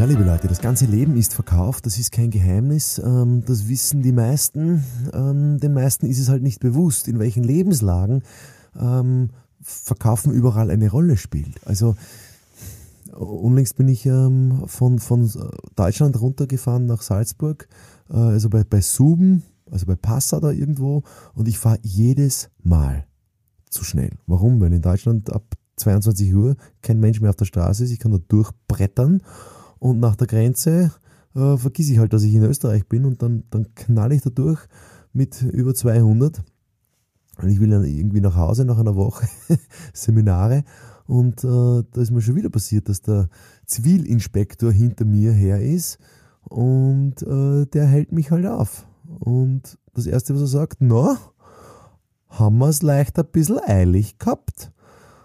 Ja, liebe Leute, das ganze Leben ist verkauft, das ist kein Geheimnis, ähm, das wissen die meisten. Ähm, den meisten ist es halt nicht bewusst, in welchen Lebenslagen ähm, Verkaufen überall eine Rolle spielt. Also unlängst bin ich von, von Deutschland runtergefahren nach Salzburg, äh, also bei, bei Suben, also bei Passa da irgendwo, und ich fahre jedes Mal zu schnell. Warum? Weil in Deutschland ab 22 Uhr kein Mensch mehr auf der Straße ist, ich kann da durchbrettern und nach der Grenze äh, vergiss ich halt, dass ich in Österreich bin und dann, dann knall ich da durch mit über 200. Und ich will dann irgendwie nach Hause nach einer Woche Seminare und äh, da ist mir schon wieder passiert, dass der Zivilinspektor hinter mir her ist und äh, der hält mich halt auf. Und das Erste, was er sagt, na, haben wir es leicht ein bisschen eilig gehabt.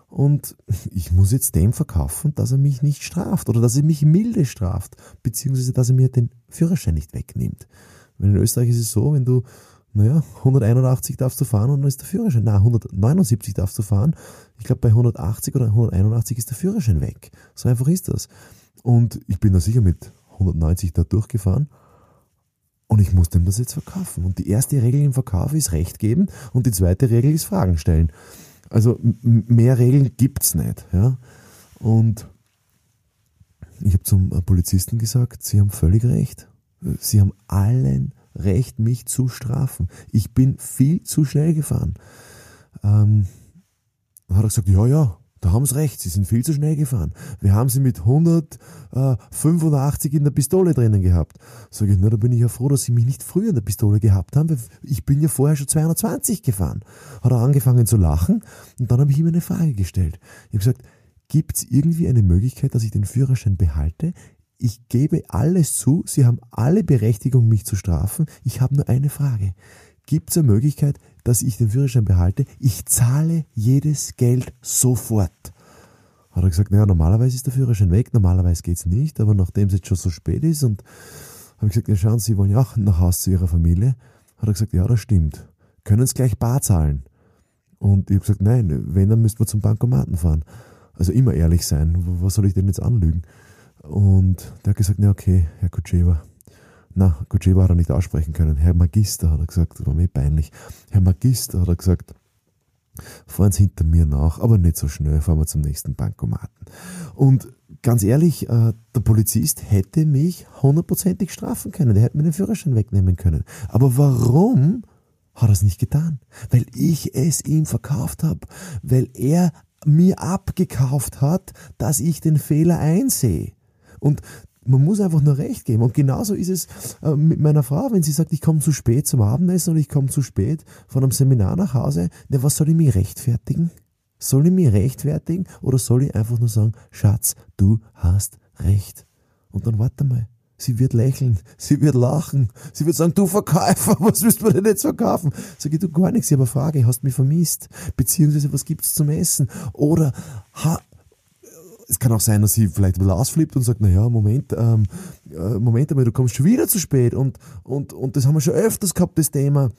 Und ich muss jetzt dem verkaufen, dass er mich nicht straft oder dass er mich milde straft, beziehungsweise dass er mir den Führerschein nicht wegnimmt. Weil in Österreich ist es so, wenn du, naja, 181 darfst du fahren und dann ist der Führerschein, na, 179 darfst du fahren. Ich glaube, bei 180 oder 181 ist der Führerschein weg. So einfach ist das. Und ich bin da sicher mit 190 da durchgefahren und ich muss dem das jetzt verkaufen. Und die erste Regel im Verkauf ist Recht geben und die zweite Regel ist Fragen stellen. Also mehr Regeln gibt's nicht. Ja? Und ich habe zum Polizisten gesagt, Sie haben völlig recht. Sie haben allen Recht, mich zu strafen. Ich bin viel zu schnell gefahren. Ähm, dann hat er gesagt, ja, ja, da haben sie recht, sie sind viel zu schnell gefahren. Wir haben sie mit 185 in der Pistole drinnen gehabt. Sag ich, na, da bin ich ja froh, dass sie mich nicht früher in der Pistole gehabt haben, weil ich bin ja vorher schon 220 gefahren. Hat er angefangen zu lachen und dann habe ich ihm eine Frage gestellt. Ich habe gesagt, gibt es irgendwie eine Möglichkeit, dass ich den Führerschein behalte? Ich gebe alles zu, Sie haben alle Berechtigung, mich zu strafen. Ich habe nur eine Frage. Gibt es eine Möglichkeit, dass ich den Führerschein behalte. Ich zahle jedes Geld sofort. Hat er gesagt, naja, normalerweise ist der Führerschein weg, normalerweise geht's nicht, aber nachdem es jetzt schon so spät ist und habe ich gesagt, ja schauen Sie, wollen ja auch nach Hause zu Ihrer Familie. Hat er gesagt, ja, das stimmt. Können Sie gleich bar zahlen? Und ich habe gesagt, nein, wenn, dann müssten wir zum Bankomaten fahren. Also immer ehrlich sein, was soll ich denn jetzt anlügen? Und der hat gesagt, na okay, Herr Kutschewa, na, Kutscheba hat er nicht aussprechen können. Herr Magister, hat er gesagt, das war mir peinlich. Herr Magister, hat er gesagt, fahren Sie hinter mir nach, aber nicht so schnell, fahren wir zum nächsten Bankomaten. Und ganz ehrlich, äh, der Polizist hätte mich hundertprozentig strafen können, der hätte mir den Führerschein wegnehmen können. Aber warum hat er es nicht getan? Weil ich es ihm verkauft habe, weil er mir abgekauft hat, dass ich den Fehler einsehe. Und man muss einfach nur recht geben. Und genauso ist es äh, mit meiner Frau, wenn sie sagt, ich komme zu spät zum Abendessen und ich komme zu spät von einem Seminar nach Hause. Ja, was soll ich mich rechtfertigen? Soll ich mich rechtfertigen oder soll ich einfach nur sagen, Schatz, du hast recht? Und dann warte mal. Sie wird lächeln, sie wird lachen, sie wird sagen, du Verkäufer, was willst du denn jetzt verkaufen? Sag ich, du gar nichts, ich habe eine Frage, hast mich vermisst? Beziehungsweise, was gibt's zum Essen? Oder, ha, es kann auch sein, dass sie vielleicht ein bisschen ausflippt und sagt, naja, Moment, ähm, äh, Moment einmal, du kommst schon wieder zu spät und, und, und das haben wir schon öfters gehabt, das Thema.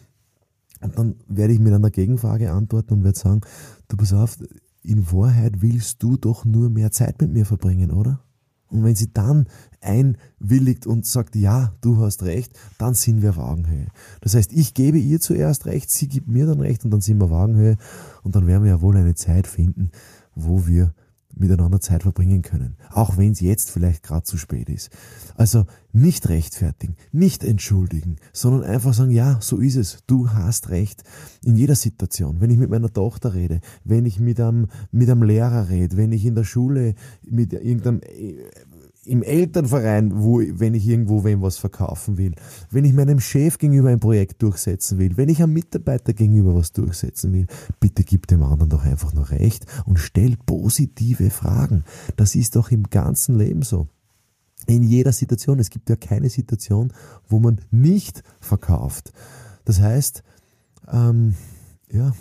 Und dann werde ich mit einer Gegenfrage antworten und werde sagen, du pass auf, in Wahrheit willst du doch nur mehr Zeit mit mir verbringen, oder? Und wenn sie dann einwilligt und sagt, ja, du hast recht, dann sind wir auf Augenhöhe. Das heißt, ich gebe ihr zuerst recht, sie gibt mir dann recht und dann sind wir auf Augenhöhe und dann werden wir ja wohl eine Zeit finden, wo wir miteinander Zeit verbringen können, auch wenn es jetzt vielleicht gerade zu spät ist. Also nicht rechtfertigen, nicht entschuldigen, sondern einfach sagen, ja, so ist es, du hast recht. In jeder Situation, wenn ich mit meiner Tochter rede, wenn ich mit einem, mit einem Lehrer rede, wenn ich in der Schule mit irgendeinem im Elternverein, wo, wenn ich irgendwo wem was verkaufen will, wenn ich meinem Chef gegenüber ein Projekt durchsetzen will, wenn ich einem Mitarbeiter gegenüber was durchsetzen will, bitte gib dem anderen doch einfach nur recht und stell positive Fragen. Das ist doch im ganzen Leben so. In jeder Situation. Es gibt ja keine Situation, wo man nicht verkauft. Das heißt, ähm, ja,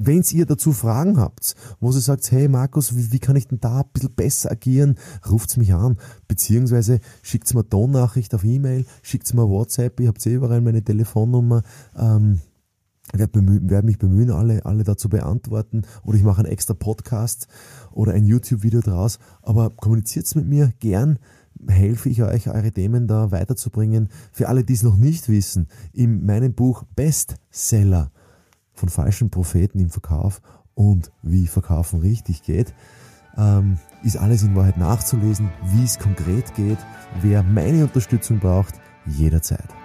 wenn ihr dazu Fragen habt, wo ihr sagt, hey Markus, wie, wie kann ich denn da ein bisschen besser agieren, ruft's mich an, beziehungsweise schickt's mir Tonnachricht auf E-Mail, schickt's mir WhatsApp, ihr habt eh überall meine Telefonnummer, ähm, werde werd mich bemühen, alle, alle dazu beantworten. Oder ich mache einen extra Podcast oder ein YouTube-Video draus, aber kommuniziert's mit mir gern, helfe ich euch, eure Themen da weiterzubringen. Für alle, die es noch nicht wissen, in meinem Buch Bestseller von falschen Propheten im Verkauf und wie Verkaufen richtig geht, ähm, ist alles in Wahrheit nachzulesen, wie es konkret geht. Wer meine Unterstützung braucht, jederzeit.